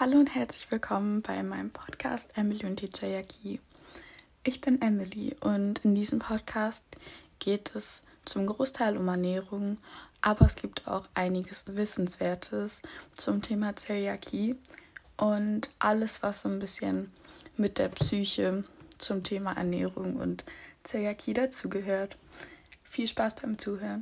Hallo und herzlich willkommen bei meinem Podcast Emily und die Jayaki. Ich bin Emily und in diesem Podcast geht es zum Großteil um Ernährung, aber es gibt auch einiges Wissenswertes zum Thema Zeliakie und alles, was so ein bisschen mit der Psyche zum Thema Ernährung und Zeliakie dazugehört. Viel Spaß beim Zuhören.